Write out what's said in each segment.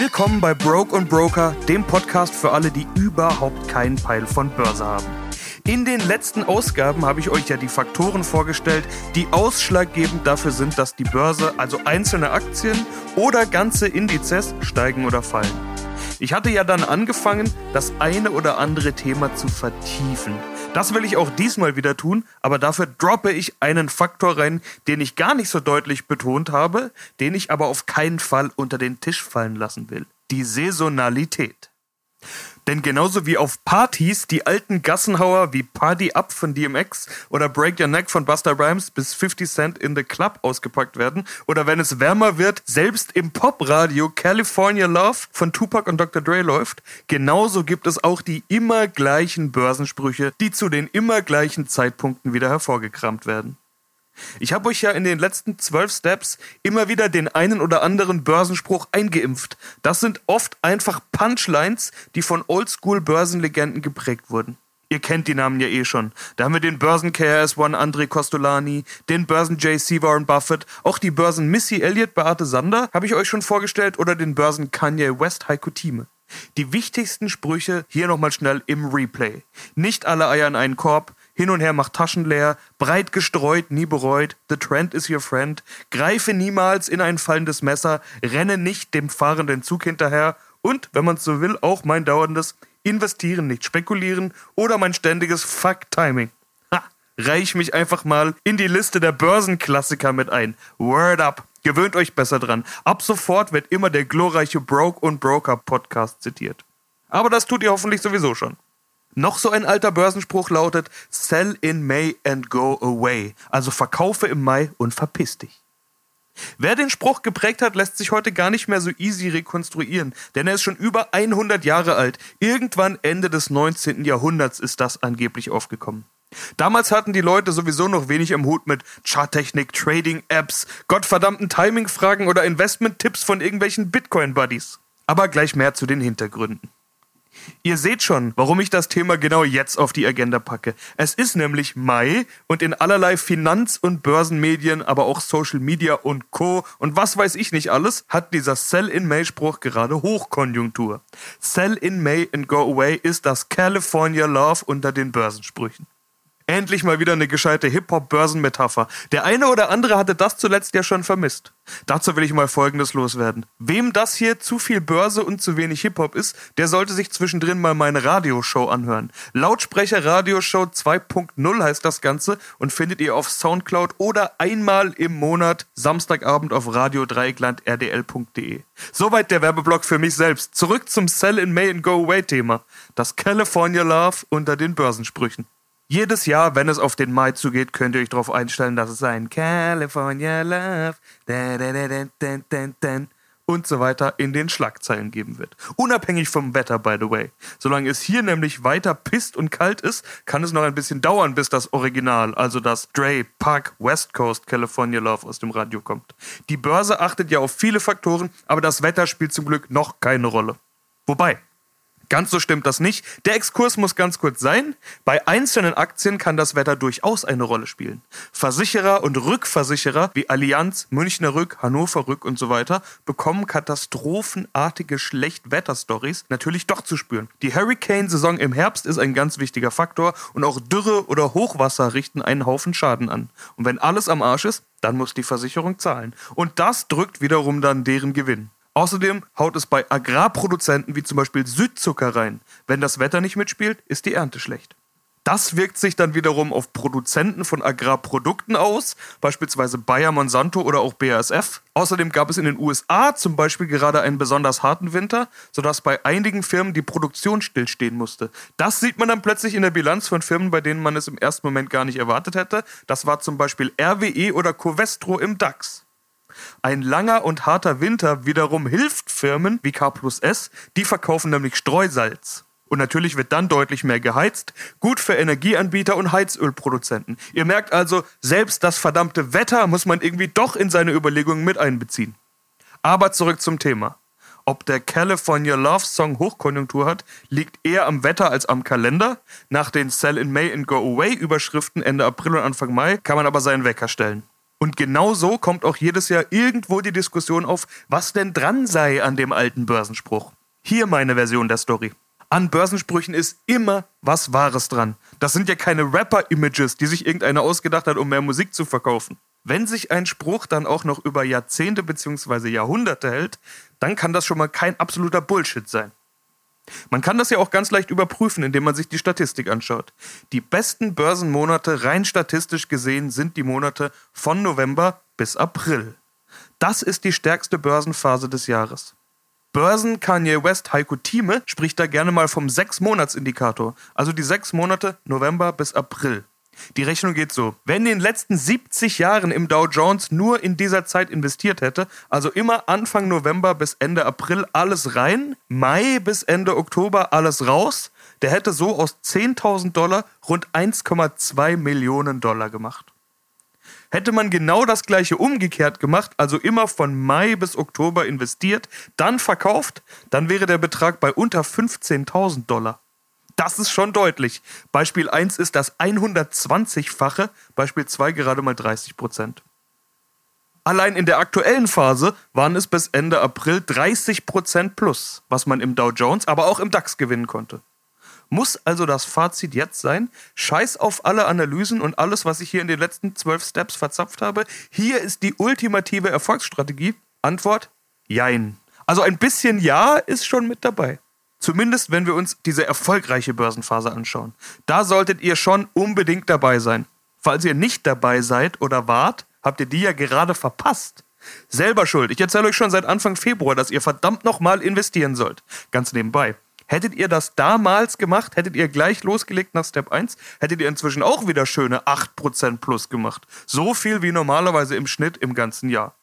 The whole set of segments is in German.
Willkommen bei Broke und Broker, dem Podcast für alle, die überhaupt keinen Peil von Börse haben. In den letzten Ausgaben habe ich euch ja die Faktoren vorgestellt, die ausschlaggebend dafür sind, dass die Börse, also einzelne Aktien oder ganze Indizes, steigen oder fallen. Ich hatte ja dann angefangen, das eine oder andere Thema zu vertiefen. Das will ich auch diesmal wieder tun, aber dafür droppe ich einen Faktor rein, den ich gar nicht so deutlich betont habe, den ich aber auf keinen Fall unter den Tisch fallen lassen will. Die Saisonalität. Denn genauso wie auf Partys die alten Gassenhauer wie Party Up von DMX oder Break Your Neck von Buster Rhymes bis 50 Cent in the Club ausgepackt werden oder wenn es wärmer wird, selbst im Popradio California Love von Tupac und Dr. Dre läuft, genauso gibt es auch die immer gleichen Börsensprüche, die zu den immer gleichen Zeitpunkten wieder hervorgekramt werden. Ich habe euch ja in den letzten zwölf Steps immer wieder den einen oder anderen Börsenspruch eingeimpft. Das sind oft einfach Punchlines, die von Oldschool-Börsenlegenden geprägt wurden. Ihr kennt die Namen ja eh schon. Da haben wir den Börsen KRS-One André Costolani, den Börsen JC Warren Buffett, auch die Börsen Missy Elliott Beate Sander habe ich euch schon vorgestellt oder den Börsen Kanye West Heiko Thieme. Die wichtigsten Sprüche hier nochmal schnell im Replay. Nicht alle Eier in einen Korb, hin und her macht Taschen leer, breit gestreut, nie bereut, the trend is your friend, greife niemals in ein fallendes Messer, renne nicht dem fahrenden Zug hinterher und, wenn man es so will, auch mein dauerndes Investieren, nicht spekulieren oder mein ständiges Fuck-Timing. Ha, reich mich einfach mal in die Liste der Börsenklassiker mit ein. Word up! Gewöhnt euch besser dran. Ab sofort wird immer der glorreiche Broke und Broker Podcast zitiert. Aber das tut ihr hoffentlich sowieso schon. Noch so ein alter Börsenspruch lautet Sell in May and go away. Also verkaufe im Mai und verpiss dich. Wer den Spruch geprägt hat, lässt sich heute gar nicht mehr so easy rekonstruieren, denn er ist schon über 100 Jahre alt. Irgendwann Ende des 19. Jahrhunderts ist das angeblich aufgekommen. Damals hatten die Leute sowieso noch wenig im Hut mit Charttechnik, Trading-Apps, gottverdammten Timing-Fragen oder Investment-Tipps von irgendwelchen Bitcoin-Buddies. Aber gleich mehr zu den Hintergründen. Ihr seht schon, warum ich das Thema genau jetzt auf die Agenda packe. Es ist nämlich Mai und in allerlei Finanz- und Börsenmedien, aber auch Social Media und Co. und was weiß ich nicht alles, hat dieser Sell in May Spruch gerade Hochkonjunktur. Sell in May and go away ist das California Love unter den Börsensprüchen. Endlich mal wieder eine gescheite Hip-Hop-Börsenmetapher. Der eine oder andere hatte das zuletzt ja schon vermisst. Dazu will ich mal Folgendes loswerden. Wem das hier zu viel Börse und zu wenig Hip-Hop ist, der sollte sich zwischendrin mal meine Radioshow anhören. Lautsprecher Radioshow 2.0 heißt das Ganze und findet ihr auf Soundcloud oder einmal im Monat Samstagabend auf Radio rdl.de. Soweit der Werbeblock für mich selbst. Zurück zum Sell in May and Go Away Thema. Das California Love unter den Börsensprüchen. Jedes Jahr, wenn es auf den Mai zugeht, könnt ihr euch darauf einstellen, dass es ein California Love da, da, da, und so weiter in den Schlagzeilen geben wird. Unabhängig vom Wetter, by the way. Solange es hier nämlich weiter pisst und kalt ist, kann es noch ein bisschen dauern, bis das Original, also das Dre Park West Coast California Love aus dem Radio kommt. Die Börse achtet ja auf viele Faktoren, aber das Wetter spielt zum Glück noch keine Rolle. Wobei, Ganz so stimmt das nicht. Der Exkurs muss ganz kurz sein. Bei einzelnen Aktien kann das Wetter durchaus eine Rolle spielen. Versicherer und Rückversicherer wie Allianz, Münchner Rück, Hannover Rück und so weiter bekommen katastrophenartige Schlechtwetterstories natürlich doch zu spüren. Die Hurricane-Saison im Herbst ist ein ganz wichtiger Faktor und auch Dürre oder Hochwasser richten einen Haufen Schaden an. Und wenn alles am Arsch ist, dann muss die Versicherung zahlen. Und das drückt wiederum dann deren Gewinn. Außerdem haut es bei Agrarproduzenten wie zum Beispiel Südzucker rein. Wenn das Wetter nicht mitspielt, ist die Ernte schlecht. Das wirkt sich dann wiederum auf Produzenten von Agrarprodukten aus, beispielsweise Bayer Monsanto oder auch BASF. Außerdem gab es in den USA zum Beispiel gerade einen besonders harten Winter, sodass bei einigen Firmen die Produktion stillstehen musste. Das sieht man dann plötzlich in der Bilanz von Firmen, bei denen man es im ersten Moment gar nicht erwartet hätte. Das war zum Beispiel RWE oder Covestro im DAX. Ein langer und harter Winter wiederum hilft Firmen wie K plus S, die verkaufen nämlich Streusalz. Und natürlich wird dann deutlich mehr geheizt. Gut für Energieanbieter und Heizölproduzenten. Ihr merkt also, selbst das verdammte Wetter muss man irgendwie doch in seine Überlegungen mit einbeziehen. Aber zurück zum Thema. Ob der California Love Song Hochkonjunktur hat, liegt eher am Wetter als am Kalender. Nach den Sell in May and Go Away Überschriften Ende April und Anfang Mai kann man aber seinen Wecker stellen. Und genau so kommt auch jedes Jahr irgendwo die Diskussion auf, was denn dran sei an dem alten Börsenspruch. Hier meine Version der Story. An Börsensprüchen ist immer was Wahres dran. Das sind ja keine Rapper-Images, die sich irgendeiner ausgedacht hat, um mehr Musik zu verkaufen. Wenn sich ein Spruch dann auch noch über Jahrzehnte bzw. Jahrhunderte hält, dann kann das schon mal kein absoluter Bullshit sein. Man kann das ja auch ganz leicht überprüfen, indem man sich die Statistik anschaut. Die besten Börsenmonate rein statistisch gesehen sind die Monate von November bis April. Das ist die stärkste Börsenphase des Jahres. Börsen Kanye West Heiko Thieme spricht da gerne mal vom Sechs-Monats-Indikator, also die sechs Monate November bis April. Die Rechnung geht so. Wer in den letzten 70 Jahren im Dow Jones nur in dieser Zeit investiert hätte, also immer Anfang November bis Ende April alles rein, Mai bis Ende Oktober alles raus, der hätte so aus 10.000 Dollar rund 1,2 Millionen Dollar gemacht. Hätte man genau das gleiche umgekehrt gemacht, also immer von Mai bis Oktober investiert, dann verkauft, dann wäre der Betrag bei unter 15.000 Dollar. Das ist schon deutlich. Beispiel 1 ist das 120-fache, Beispiel 2 gerade mal 30 Prozent. Allein in der aktuellen Phase waren es bis Ende April 30 Prozent plus, was man im Dow Jones, aber auch im DAX gewinnen konnte. Muss also das Fazit jetzt sein? Scheiß auf alle Analysen und alles, was ich hier in den letzten zwölf Steps verzapft habe. Hier ist die ultimative Erfolgsstrategie. Antwort: Jein. Also ein bisschen Ja ist schon mit dabei. Zumindest wenn wir uns diese erfolgreiche Börsenphase anschauen. Da solltet ihr schon unbedingt dabei sein. Falls ihr nicht dabei seid oder wart, habt ihr die ja gerade verpasst. Selber schuld. Ich erzähle euch schon seit Anfang Februar, dass ihr verdammt nochmal investieren sollt. Ganz nebenbei. Hättet ihr das damals gemacht, hättet ihr gleich losgelegt nach Step 1, hättet ihr inzwischen auch wieder schöne 8% plus gemacht. So viel wie normalerweise im Schnitt im ganzen Jahr.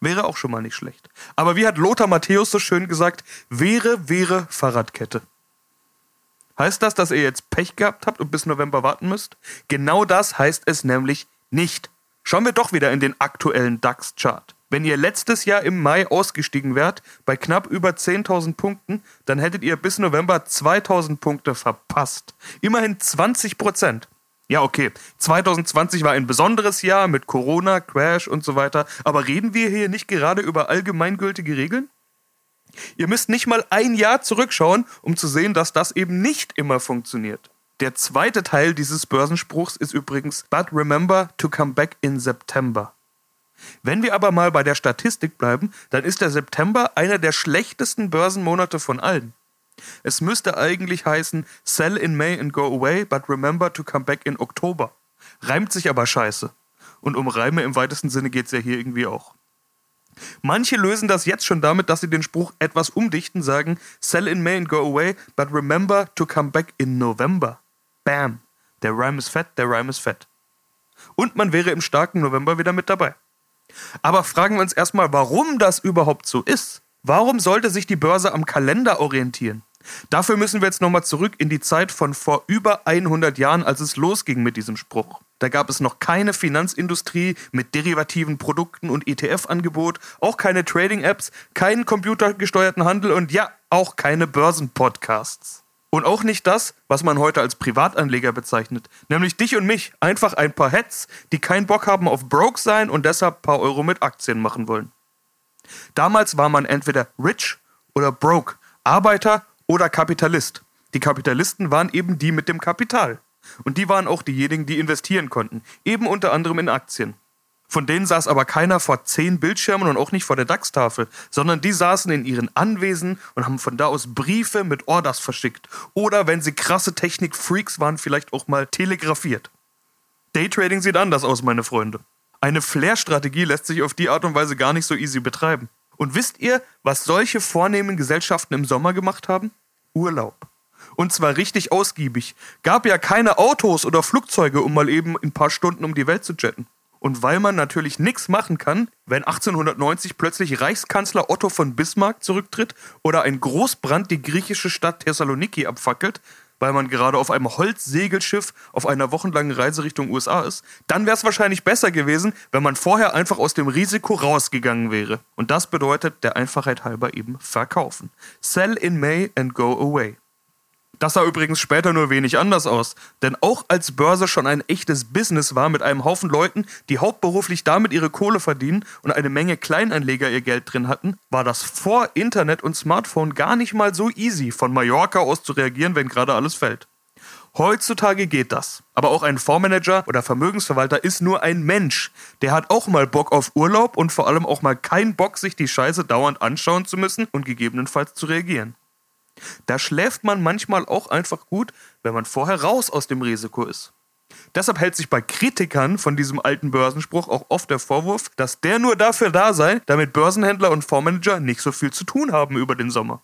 Wäre auch schon mal nicht schlecht. Aber wie hat Lothar Matthäus so schön gesagt, wäre, wäre Fahrradkette. Heißt das, dass ihr jetzt Pech gehabt habt und bis November warten müsst? Genau das heißt es nämlich nicht. Schauen wir doch wieder in den aktuellen DAX-Chart. Wenn ihr letztes Jahr im Mai ausgestiegen wärt, bei knapp über 10.000 Punkten, dann hättet ihr bis November 2.000 Punkte verpasst. Immerhin 20 Prozent. Ja, okay. 2020 war ein besonderes Jahr mit Corona, Crash und so weiter. Aber reden wir hier nicht gerade über allgemeingültige Regeln? Ihr müsst nicht mal ein Jahr zurückschauen, um zu sehen, dass das eben nicht immer funktioniert. Der zweite Teil dieses Börsenspruchs ist übrigens But remember to come back in September. Wenn wir aber mal bei der Statistik bleiben, dann ist der September einer der schlechtesten Börsenmonate von allen. Es müsste eigentlich heißen Sell in May and go away, but remember to come back in Oktober. Reimt sich aber scheiße. Und um Reime im weitesten Sinne geht es ja hier irgendwie auch. Manche lösen das jetzt schon damit, dass sie den Spruch etwas umdichten, sagen Sell in May and go away, but remember to come back in November. Bam. Der Rhyme ist fett, der Rhyme ist fett. Und man wäre im starken November wieder mit dabei. Aber fragen wir uns erstmal, warum das überhaupt so ist. Warum sollte sich die Börse am Kalender orientieren? Dafür müssen wir jetzt nochmal zurück in die Zeit von vor über 100 Jahren, als es losging mit diesem Spruch. Da gab es noch keine Finanzindustrie mit derivativen Produkten und ETF-Angebot, auch keine Trading-Apps, keinen computergesteuerten Handel und ja, auch keine Börsenpodcasts. Und auch nicht das, was man heute als Privatanleger bezeichnet, nämlich dich und mich, einfach ein paar Heads, die keinen Bock haben auf Broke sein und deshalb ein paar Euro mit Aktien machen wollen. Damals war man entweder rich oder broke, Arbeiter oder Kapitalist. Die Kapitalisten waren eben die mit dem Kapital. Und die waren auch diejenigen, die investieren konnten, eben unter anderem in Aktien. Von denen saß aber keiner vor zehn Bildschirmen und auch nicht vor der DAX-Tafel, sondern die saßen in ihren Anwesen und haben von da aus Briefe mit Orders verschickt. Oder wenn sie krasse Technik-Freaks waren, vielleicht auch mal telegrafiert. Daytrading sieht anders aus, meine Freunde. Eine Flair-Strategie lässt sich auf die Art und Weise gar nicht so easy betreiben. Und wisst ihr, was solche vornehmen Gesellschaften im Sommer gemacht haben? Urlaub. Und zwar richtig ausgiebig. Gab ja keine Autos oder Flugzeuge, um mal eben ein paar Stunden um die Welt zu jetten. Und weil man natürlich nichts machen kann, wenn 1890 plötzlich Reichskanzler Otto von Bismarck zurücktritt oder ein Großbrand die griechische Stadt Thessaloniki abfackelt, weil man gerade auf einem Holzsegelschiff auf einer wochenlangen Reise Richtung USA ist, dann wäre es wahrscheinlich besser gewesen, wenn man vorher einfach aus dem Risiko rausgegangen wäre. Und das bedeutet der Einfachheit halber eben verkaufen. Sell in May and go away. Das sah übrigens später nur wenig anders aus, denn auch als Börse schon ein echtes Business war mit einem Haufen Leuten, die hauptberuflich damit ihre Kohle verdienen und eine Menge Kleinanleger ihr Geld drin hatten, war das vor Internet und Smartphone gar nicht mal so easy, von Mallorca aus zu reagieren, wenn gerade alles fällt. Heutzutage geht das. Aber auch ein Fondsmanager oder Vermögensverwalter ist nur ein Mensch. Der hat auch mal Bock auf Urlaub und vor allem auch mal keinen Bock, sich die Scheiße dauernd anschauen zu müssen und gegebenenfalls zu reagieren. Da schläft man manchmal auch einfach gut, wenn man vorher raus aus dem Risiko ist. Deshalb hält sich bei Kritikern von diesem alten Börsenspruch auch oft der Vorwurf, dass der nur dafür da sei, damit Börsenhändler und Fondsmanager nicht so viel zu tun haben über den Sommer.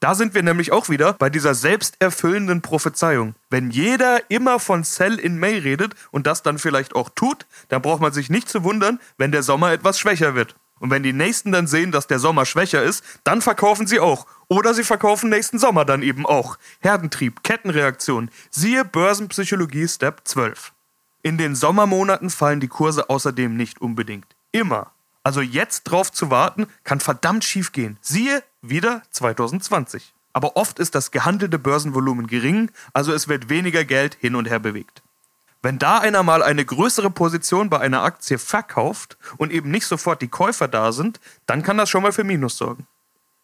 Da sind wir nämlich auch wieder bei dieser selbsterfüllenden Prophezeiung. Wenn jeder immer von Sell in May redet und das dann vielleicht auch tut, dann braucht man sich nicht zu wundern, wenn der Sommer etwas schwächer wird. Und wenn die Nächsten dann sehen, dass der Sommer schwächer ist, dann verkaufen sie auch. Oder sie verkaufen nächsten Sommer dann eben auch. Herdentrieb, Kettenreaktion. Siehe Börsenpsychologie Step 12. In den Sommermonaten fallen die Kurse außerdem nicht unbedingt. Immer. Also jetzt drauf zu warten, kann verdammt schief gehen. Siehe wieder 2020. Aber oft ist das gehandelte Börsenvolumen gering, also es wird weniger Geld hin und her bewegt. Wenn da einer mal eine größere Position bei einer Aktie verkauft und eben nicht sofort die Käufer da sind, dann kann das schon mal für Minus sorgen.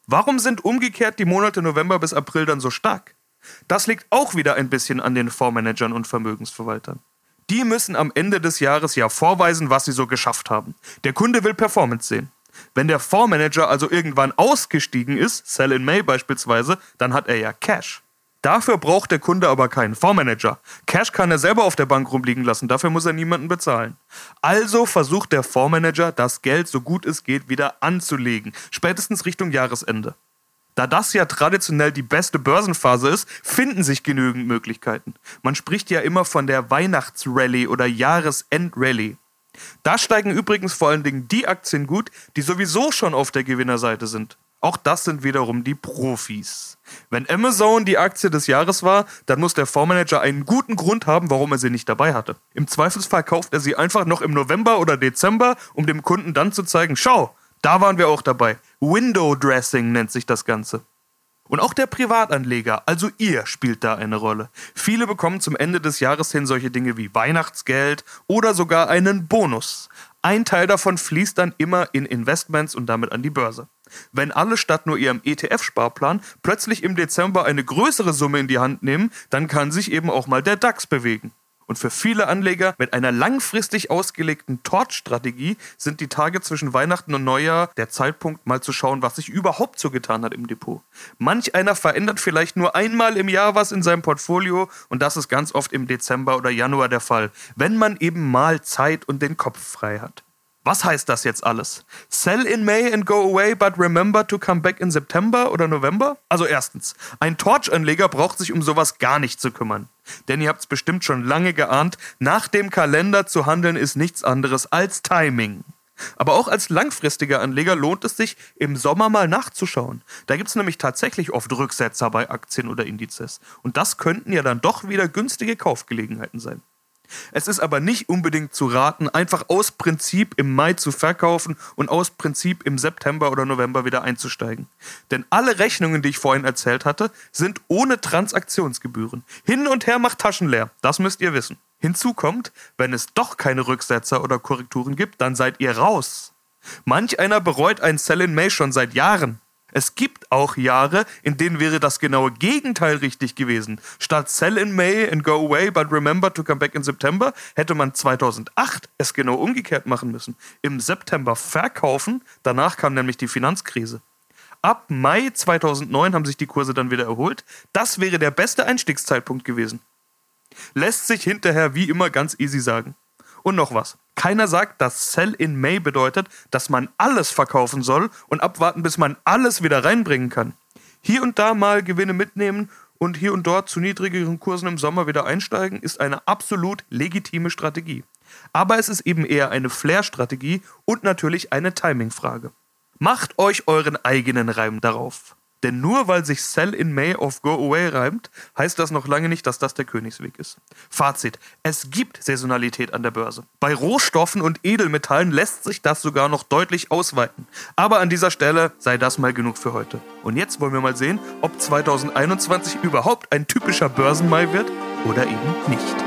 Warum sind umgekehrt die Monate November bis April dann so stark? Das liegt auch wieder ein bisschen an den Fondsmanagern und Vermögensverwaltern. Die müssen am Ende des Jahres ja vorweisen, was sie so geschafft haben. Der Kunde will Performance sehen. Wenn der Fondsmanager also irgendwann ausgestiegen ist, Sell in May beispielsweise, dann hat er ja Cash. Dafür braucht der Kunde aber keinen Fondsmanager. Cash kann er selber auf der Bank rumliegen lassen, dafür muss er niemanden bezahlen. Also versucht der Fondsmanager, das Geld so gut es geht wieder anzulegen, spätestens Richtung Jahresende. Da das ja traditionell die beste Börsenphase ist, finden sich genügend Möglichkeiten. Man spricht ja immer von der Weihnachtsrallye oder Jahresendrallye. Da steigen übrigens vor allen Dingen die Aktien gut, die sowieso schon auf der Gewinnerseite sind. Auch das sind wiederum die Profis. Wenn Amazon die Aktie des Jahres war, dann muss der Fondsmanager einen guten Grund haben, warum er sie nicht dabei hatte. Im Zweifelsfall kauft er sie einfach noch im November oder Dezember, um dem Kunden dann zu zeigen, schau, da waren wir auch dabei. Window Dressing nennt sich das Ganze. Und auch der Privatanleger, also ihr, spielt da eine Rolle. Viele bekommen zum Ende des Jahres hin solche Dinge wie Weihnachtsgeld oder sogar einen Bonus. Ein Teil davon fließt dann immer in Investments und damit an die Börse. Wenn alle statt nur ihrem ETF-Sparplan plötzlich im Dezember eine größere Summe in die Hand nehmen, dann kann sich eben auch mal der DAX bewegen. Und für viele Anleger mit einer langfristig ausgelegten Torch-Strategie sind die Tage zwischen Weihnachten und Neujahr der Zeitpunkt, mal zu schauen, was sich überhaupt so getan hat im Depot. Manch einer verändert vielleicht nur einmal im Jahr was in seinem Portfolio und das ist ganz oft im Dezember oder Januar der Fall, wenn man eben mal Zeit und den Kopf frei hat. Was heißt das jetzt alles? Sell in May and go away, but remember to come back in September oder November? Also erstens, ein Torch-Anleger braucht sich um sowas gar nicht zu kümmern. Denn ihr habt es bestimmt schon lange geahnt, nach dem Kalender zu handeln ist nichts anderes als Timing. Aber auch als langfristiger Anleger lohnt es sich, im Sommer mal nachzuschauen. Da gibt es nämlich tatsächlich oft Rücksetzer bei Aktien oder Indizes. Und das könnten ja dann doch wieder günstige Kaufgelegenheiten sein. Es ist aber nicht unbedingt zu raten, einfach aus Prinzip im Mai zu verkaufen und aus Prinzip im September oder November wieder einzusteigen. Denn alle Rechnungen, die ich vorhin erzählt hatte, sind ohne Transaktionsgebühren. Hin und her macht Taschen leer, das müsst ihr wissen. Hinzu kommt, wenn es doch keine Rücksetzer oder Korrekturen gibt, dann seid ihr raus. Manch einer bereut ein Sell in May schon seit Jahren. Es gibt auch Jahre, in denen wäre das genaue Gegenteil richtig gewesen. Statt Sell in May and go away, but remember to come back in September, hätte man 2008 es genau umgekehrt machen müssen. Im September verkaufen, danach kam nämlich die Finanzkrise. Ab Mai 2009 haben sich die Kurse dann wieder erholt. Das wäre der beste Einstiegszeitpunkt gewesen. Lässt sich hinterher wie immer ganz easy sagen. Und noch was. Keiner sagt, dass Sell in May bedeutet, dass man alles verkaufen soll und abwarten, bis man alles wieder reinbringen kann. Hier und da mal Gewinne mitnehmen und hier und dort zu niedrigeren Kursen im Sommer wieder einsteigen, ist eine absolut legitime Strategie. Aber es ist eben eher eine Flair-Strategie und natürlich eine Timing-Frage. Macht euch euren eigenen Reim darauf. Denn nur weil sich Sell in May auf Go Away reimt, heißt das noch lange nicht, dass das der Königsweg ist. Fazit. Es gibt Saisonalität an der Börse. Bei Rohstoffen und Edelmetallen lässt sich das sogar noch deutlich ausweiten. Aber an dieser Stelle sei das mal genug für heute. Und jetzt wollen wir mal sehen, ob 2021 überhaupt ein typischer Börsenmai wird oder eben nicht.